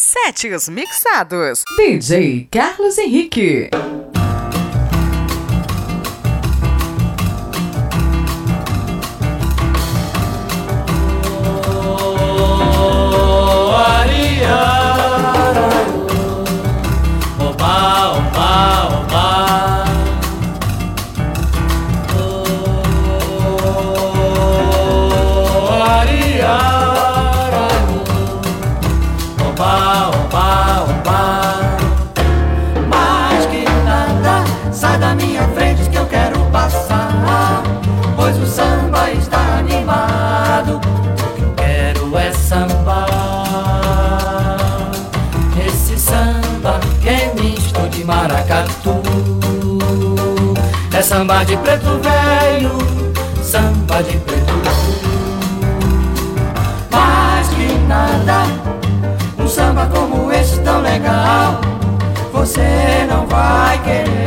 Sete os mixados. DJ Carlos Henrique. Samba de preto velho, samba de preto Mais que nada, um samba como esse tão legal Você não vai querer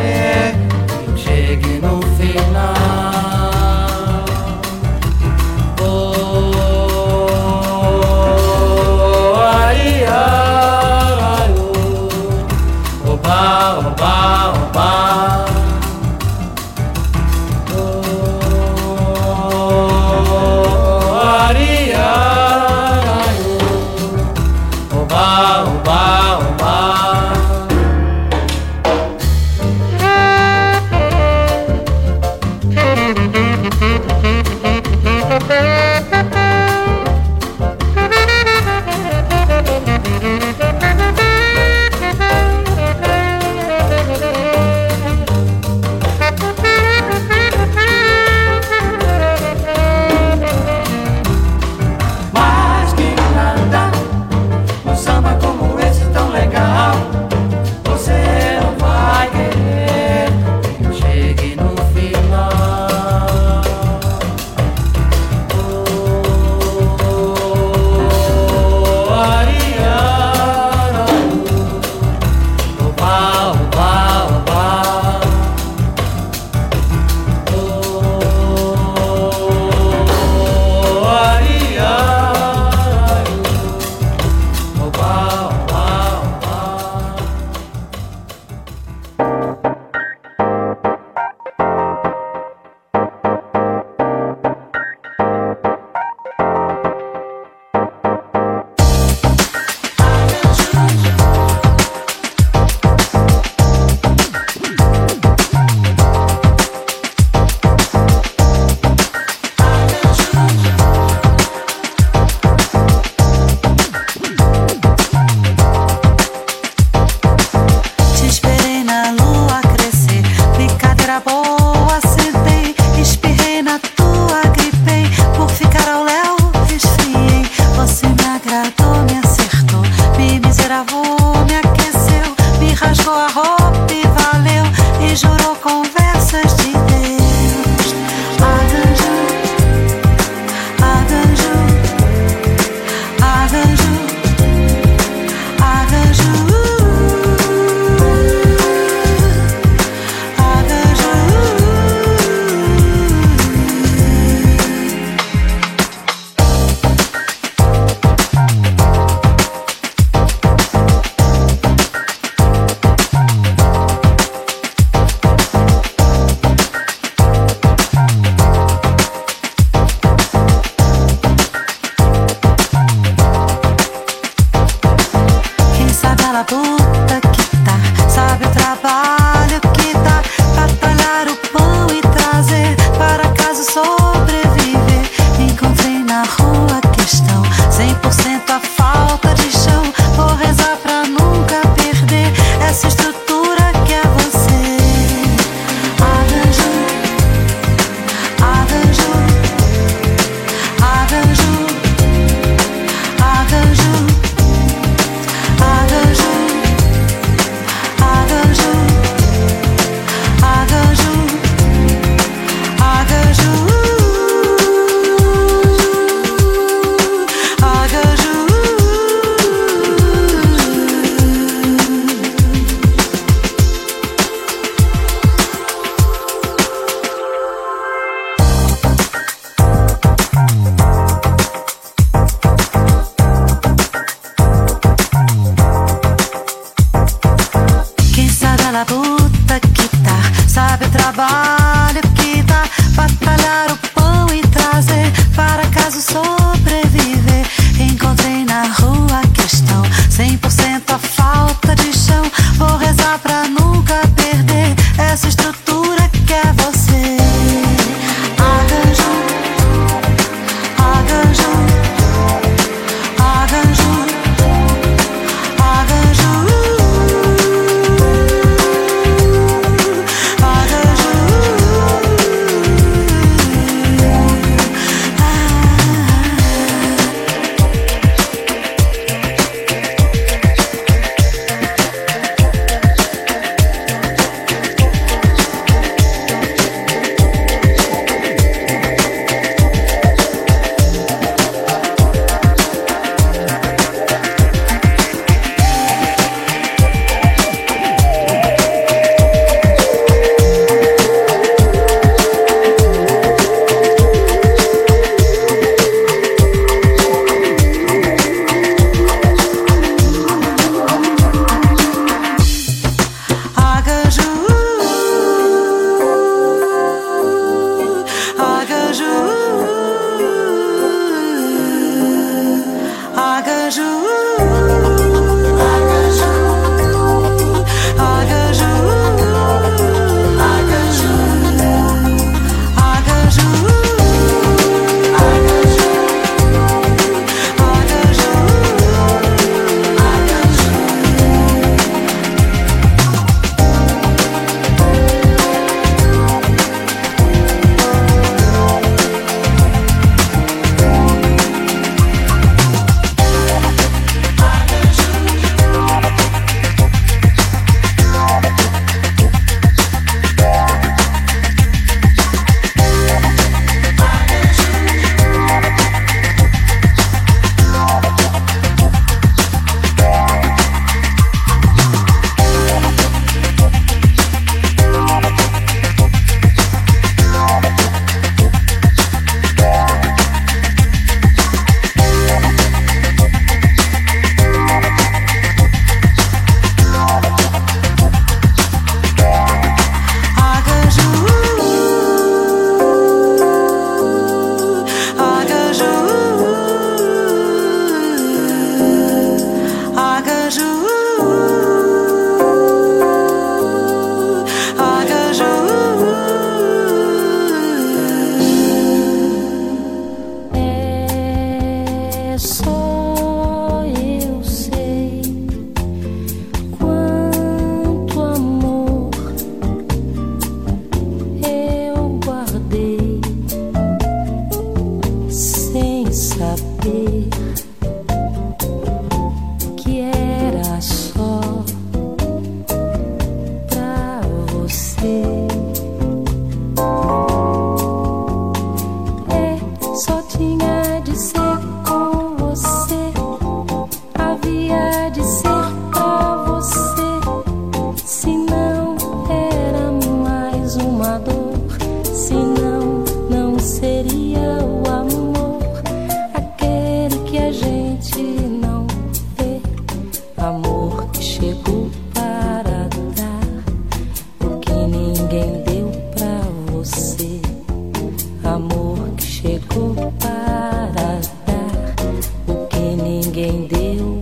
ninguém deu.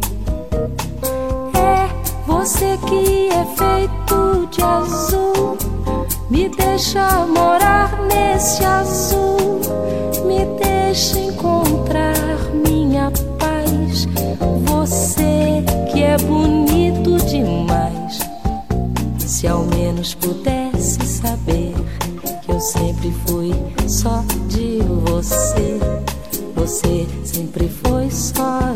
É você que é feito de azul, me deixa morar nesse azul, me deixa encontrar minha paz. Você que é bonito demais, se ao menos pudesse saber que eu sempre fui só de você. Você sempre foi só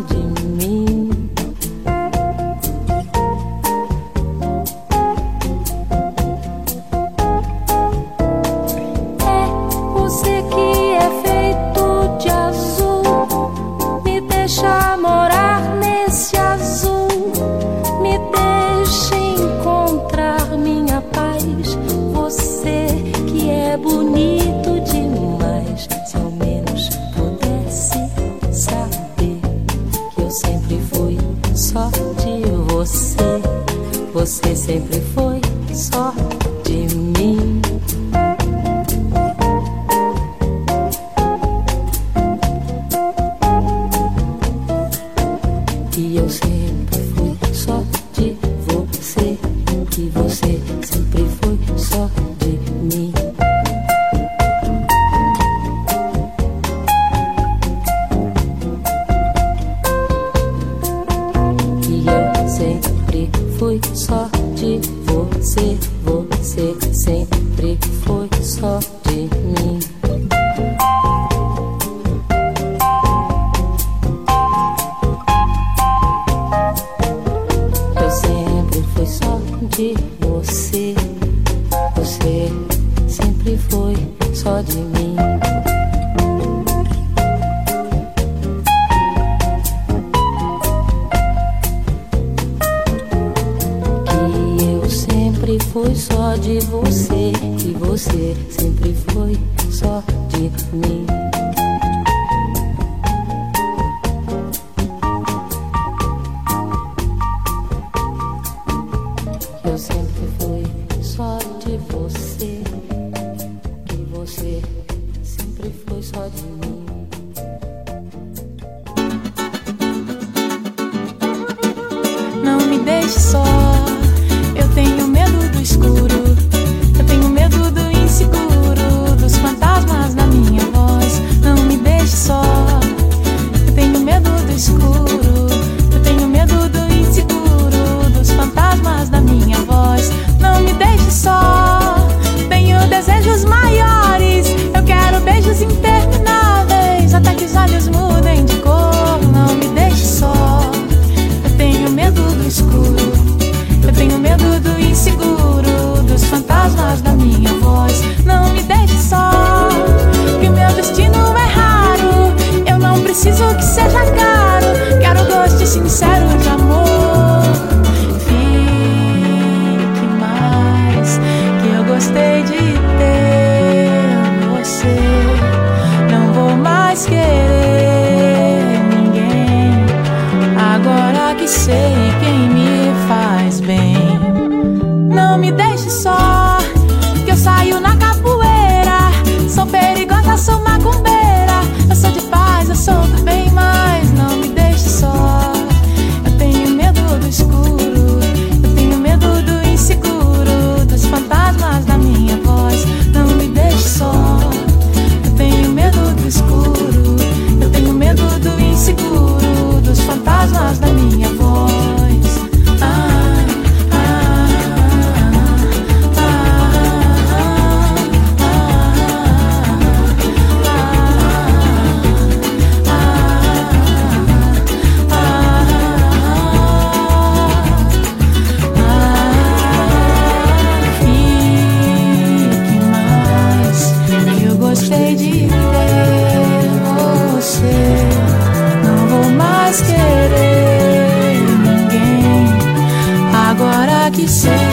que sou.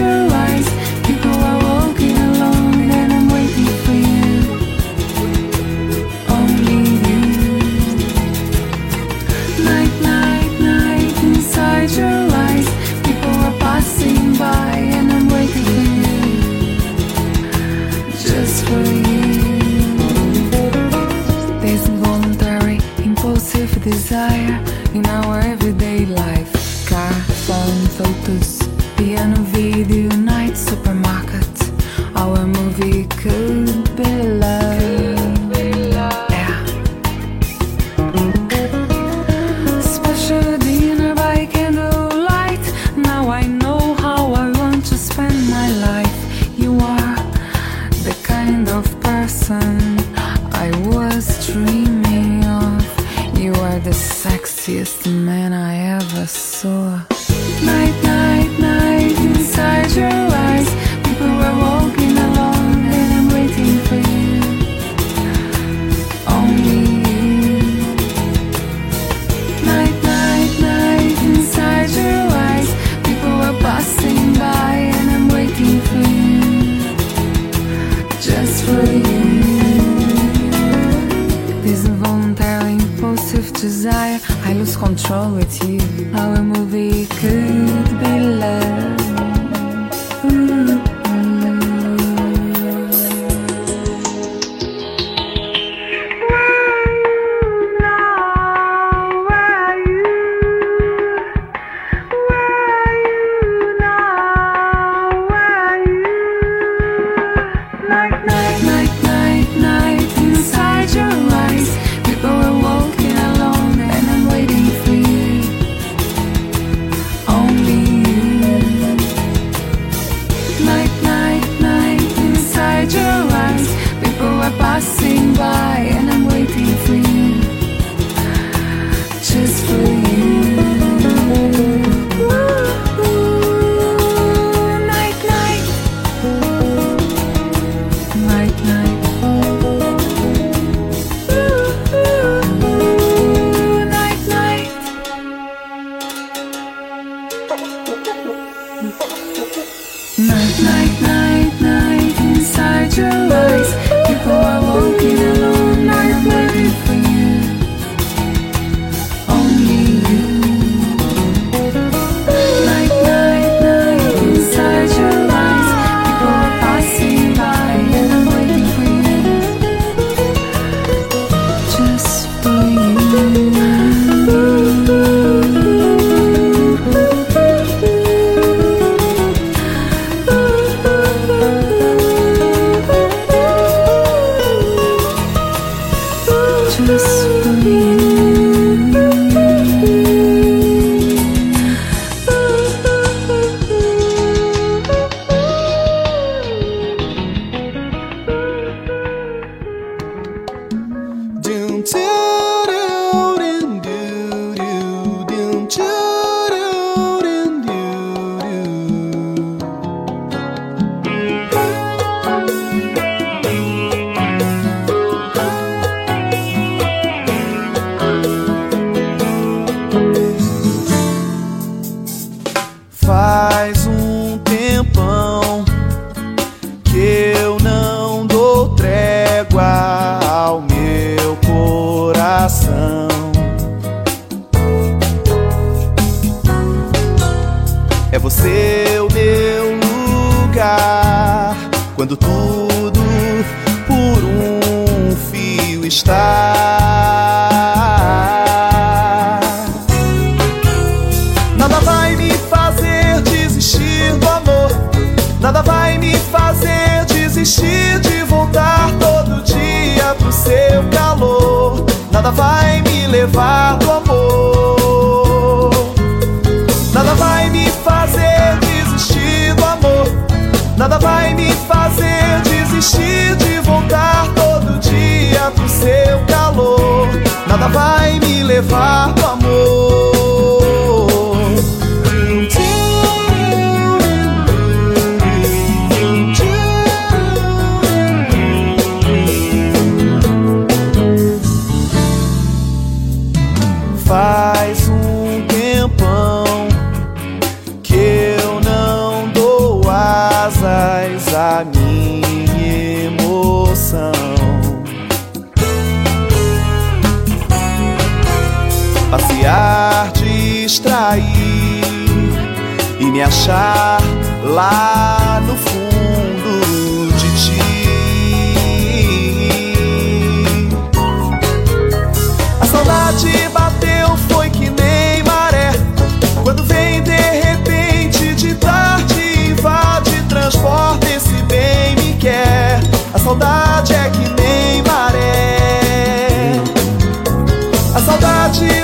Your eyes. Desistir de voltar todo dia pro seu calor. Nada vai me levar do amor. Achar lá no fundo de ti. A saudade bateu, foi que nem maré. Quando vem de repente, de tarde, invade, transporta esse bem me quer. A saudade é que nem maré. A saudade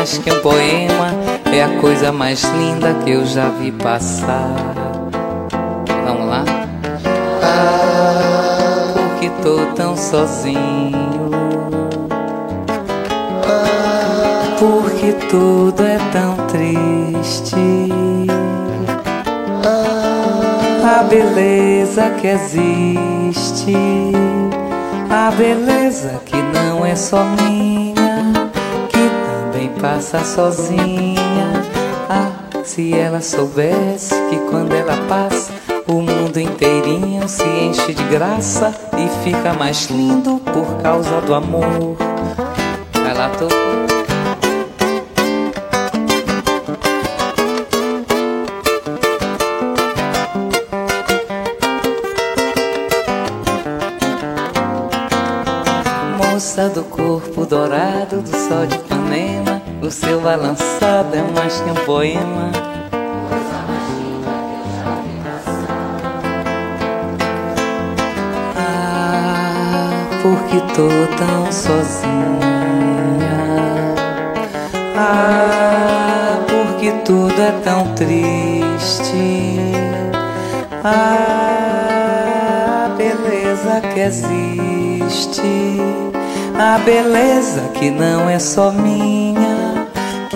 mais que um poema. É a coisa mais linda que eu já vi passar. Vamos lá? Ah, porque tô tão sozinho. porque tudo é tão triste. A beleza que existe, a beleza que não é só minha, passa sozinha. Ah, se ela soubesse que quando ela passa, o mundo inteirinho se enche de graça e fica mais lindo por causa do amor. Ela tocou. Moça do corpo dourado do sol de Ipanema O seu balançado é mais que um poema. Ah, porque tô tão sozinha? Ah, porque tudo é tão triste? Ah, a beleza que existe. A beleza que não é só minha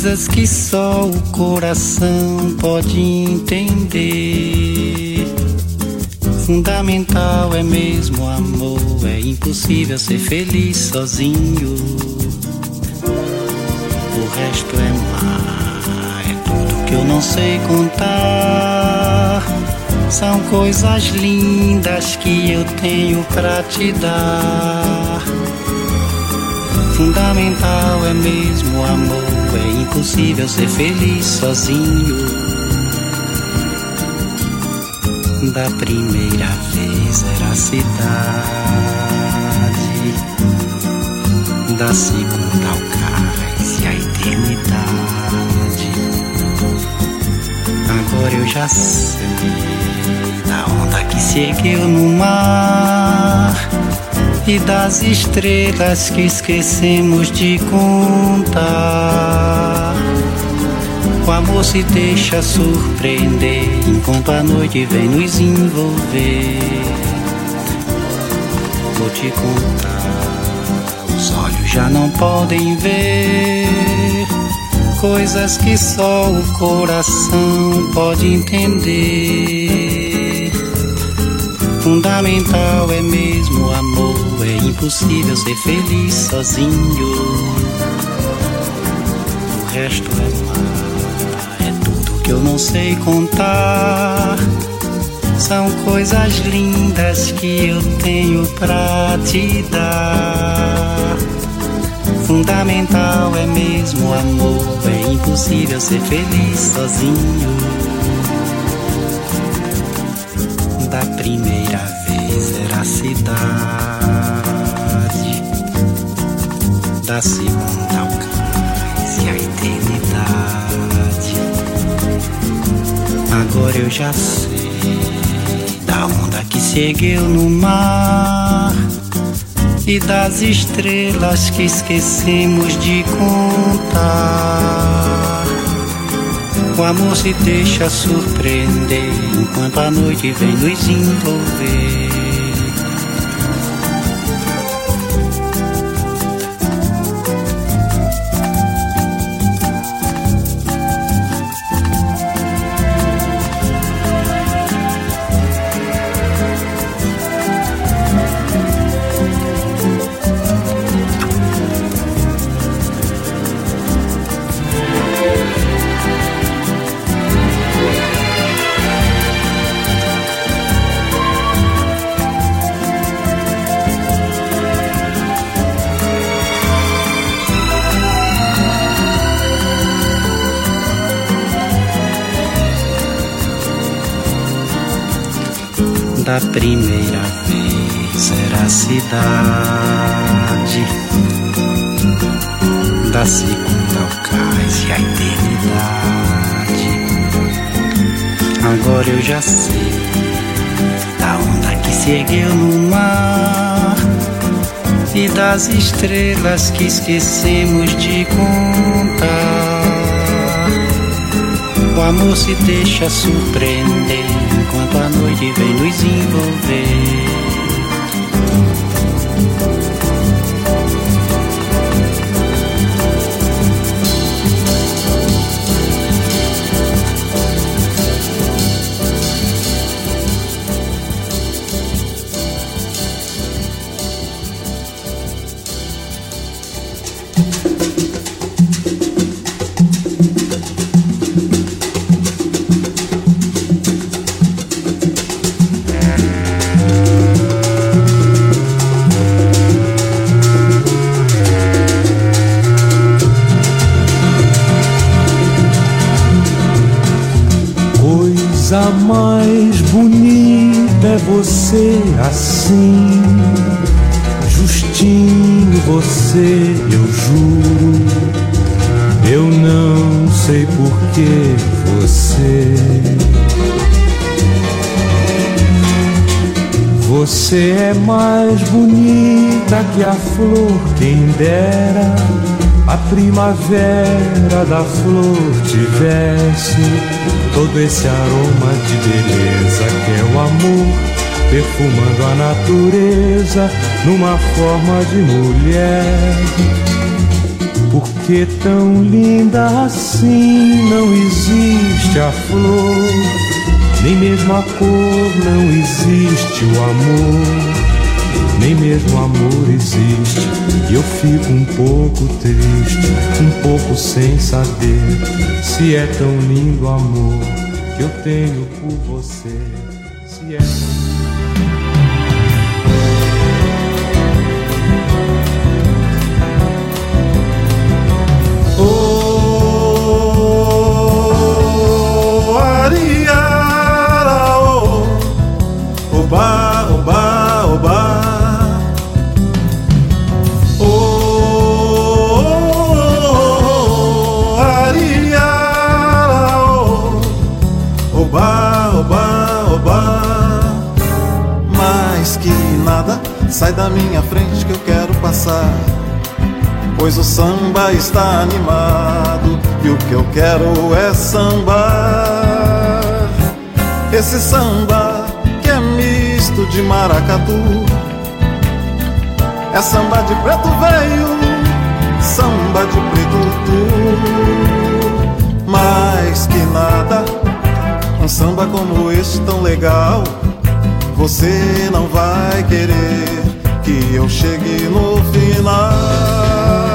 Coisas que só o coração pode entender. Fundamental é mesmo amor, é impossível ser feliz sozinho. O resto é mar, é tudo que eu não sei contar. São coisas lindas que eu tenho pra te dar fundamental é mesmo amor. É impossível ser feliz sozinho. Da primeira vez era a cidade, da segunda ao cais e a eternidade. Agora eu já sei da onda que se ergueu no mar e das estrelas que esquecemos de contar. O amor se deixa surpreender enquanto a noite vem nos envolver. Vou te contar, os olhos já não podem ver coisas que só o coração pode entender. Fundamental é mesmo o amor é impossível ser feliz sozinho. O resto é que eu não sei contar. São coisas lindas que eu tenho pra te dar. Fundamental é mesmo o amor, é impossível ser feliz sozinho. Da primeira vez era a cidade da segunda ao cais e a eternidade. Agora eu já sei da onda que seguiu no mar e das estrelas que esquecemos de contar. O amor se deixa surpreender enquanto a noite vem nos envolver. Primeira vez era a cidade, da segunda ao cais e a eternidade. Agora eu já sei da onda que se ergueu no mar e das estrelas que esquecemos de contar. O amor se deixa surpreender enquanto a noite vem nos envolver. Mais bonita que a flor, quem dera a primavera da flor tivesse todo esse aroma de beleza que é o amor, perfumando a natureza numa forma de mulher. Porque tão linda assim não existe a flor, nem mesmo a cor não existe o amor nem mesmo amor existe. E eu fico um pouco triste, um pouco sem saber se é tão lindo amor que eu tenho por você. Pois o samba está animado e o que eu quero é sambar. Esse samba que é misto de maracatu. É samba de preto velho, samba de preto tu. Mais que nada, um samba como este tão legal você não vai querer que eu chegue no final.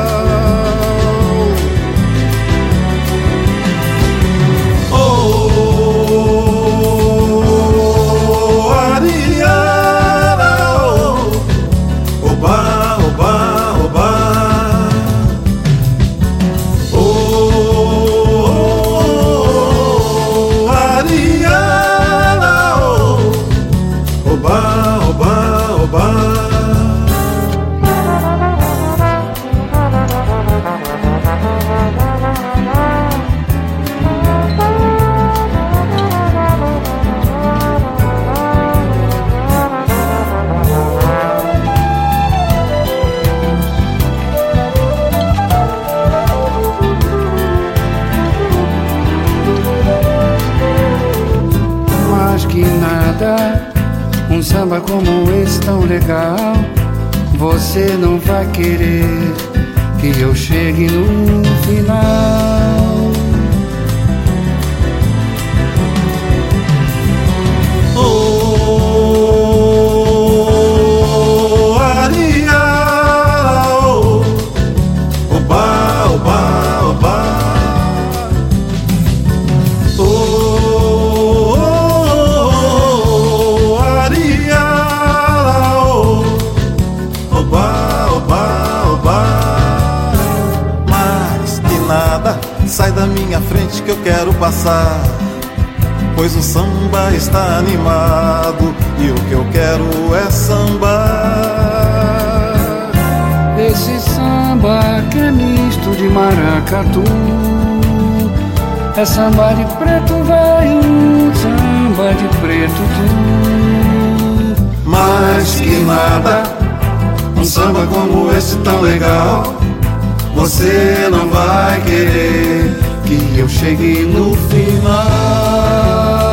Como esse tão legal, você não vai querer que eu chegue no final. Eu quero passar. Pois o samba está animado e o que eu quero é sambar. Esse samba que é misto de maracatu. É samba de preto velho, samba de preto tu. Mais que nada, um samba como esse tão legal, você não vai querer que eu cheguei no final.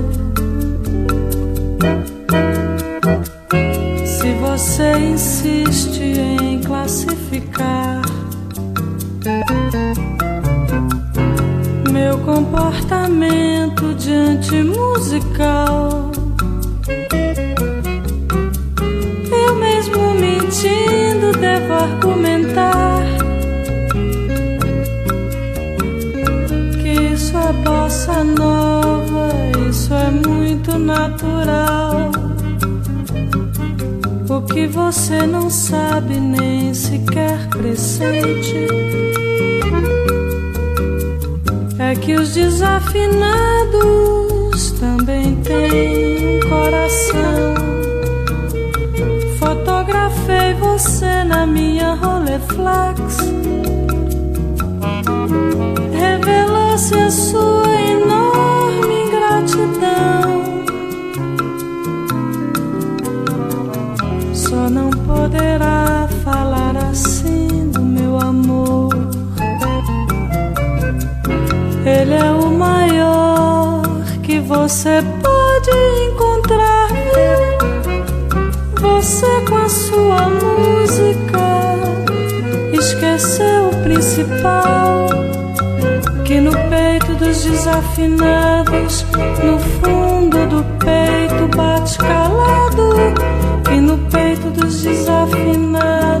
Insiste em classificar meu comportamento diante musical, eu mesmo mentindo devo argumentar que isso é bossa nova, isso é muito natural. O que você não sabe nem sequer pressente é que os desafinados também têm coração. Fotografei você na minha Rolleiflex. Revelou-se a sua não poderá falar assim do meu amor. Ele é o maior que você pode encontrar. Você com a sua música esqueceu o principal. Que no peito dos desafinados, no fundo dos desafinados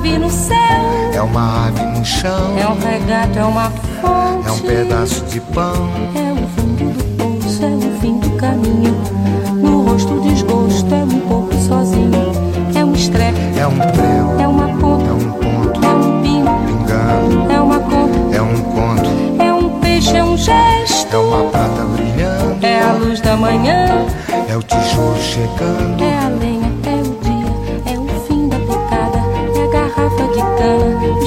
ave no céu, é uma ave no chão, é um regato, é uma fonte. é um pedaço de pão, É o fundo do poço, é o fim do caminho. No rosto o desgosto, é um pouco sozinho. É um estrepe, é um prego, é uma ponta, é um ponto, é um pingo, pingando, é uma conta, é um conto, é um peixe, é um gesto. é uma prata brilhando, É a luz da manhã, é o tijolo chegando, é a lenha,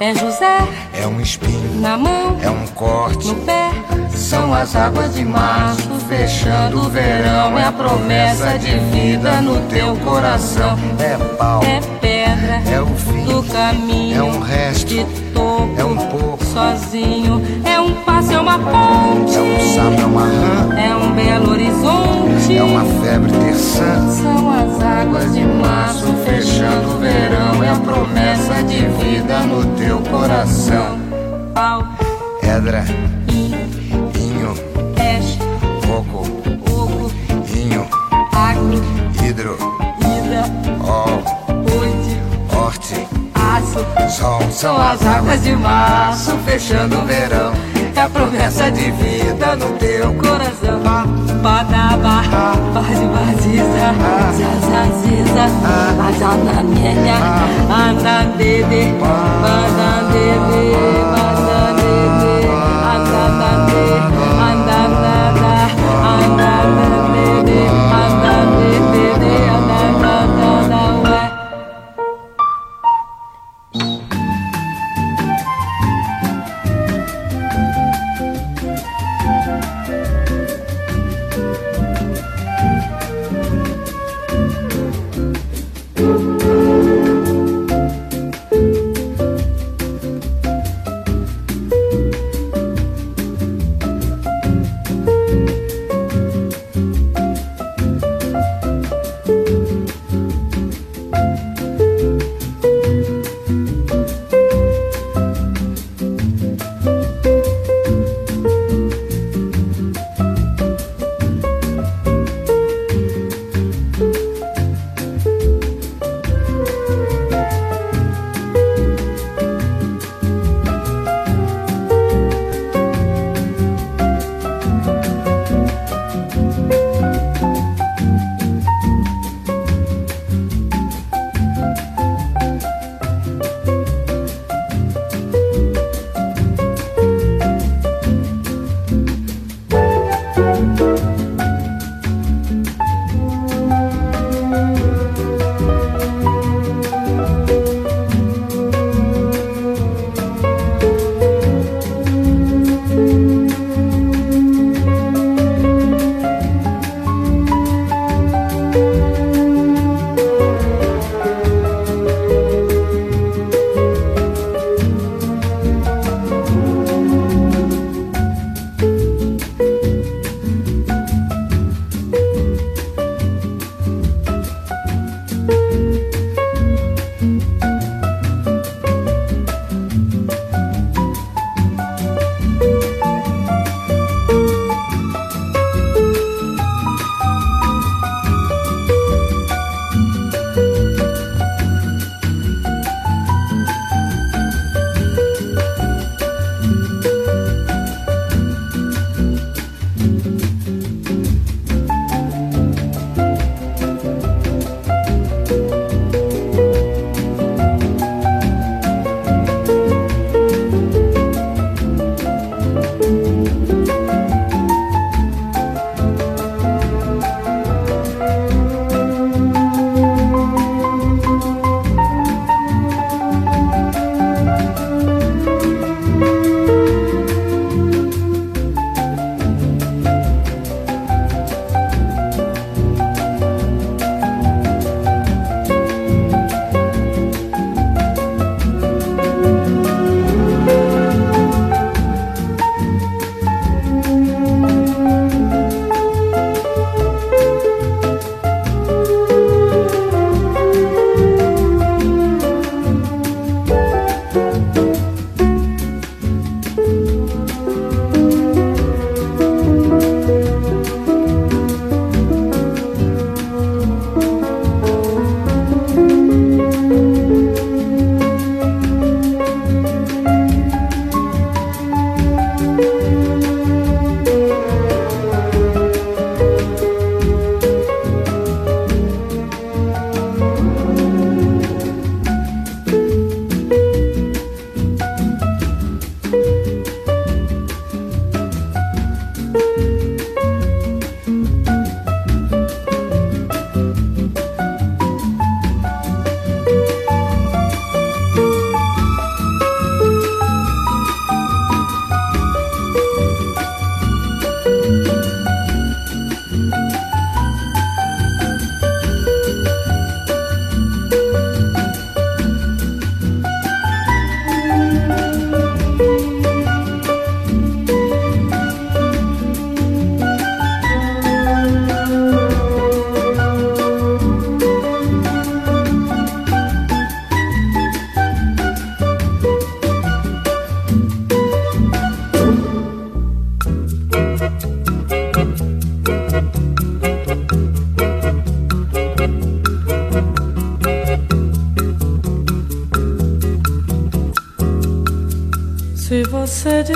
É José é um espinho, na mão, é um corte. no pé. São as águas de março fechando o verão, é a promessa de vida no teu coração. É pau, É pedra é o fim, do caminho, é um resto, de topo, é um pouco, sozinho. É um passo, é uma ponte. É um sapo, é uma rã. É um belo horizonte. É uma febre terçã. São as águas de março coração. Pau, Edra, inho, peixe, coco, oco, inho, agro, hidro, ida, ol, oite, horte, aço. sol. São as águas de março fechando o verão. É a promessa de vida no teu coração. Badaba, base baziza, zazaziza, azanamienha, andandede, bandandede, bandandede,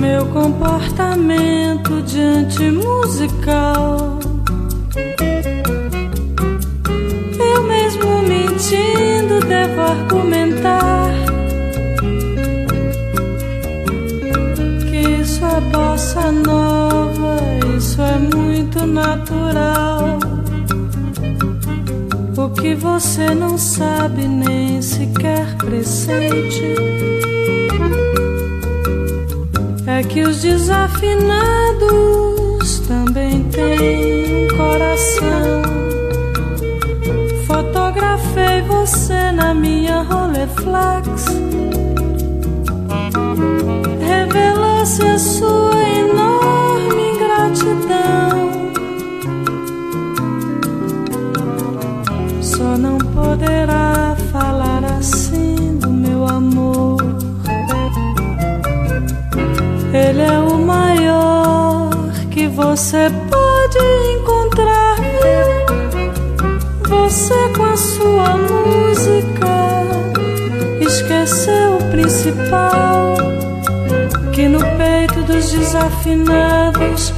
Meu comportamento diante musical. Eu mesmo mentindo devo argumentar que isso é bossa nova, isso é muito natural. Que você não sabe nem sequer pressente é que os desafinados também têm coração. Fotografei você na minha Rolleiflex. Revelou-se a sua nothing others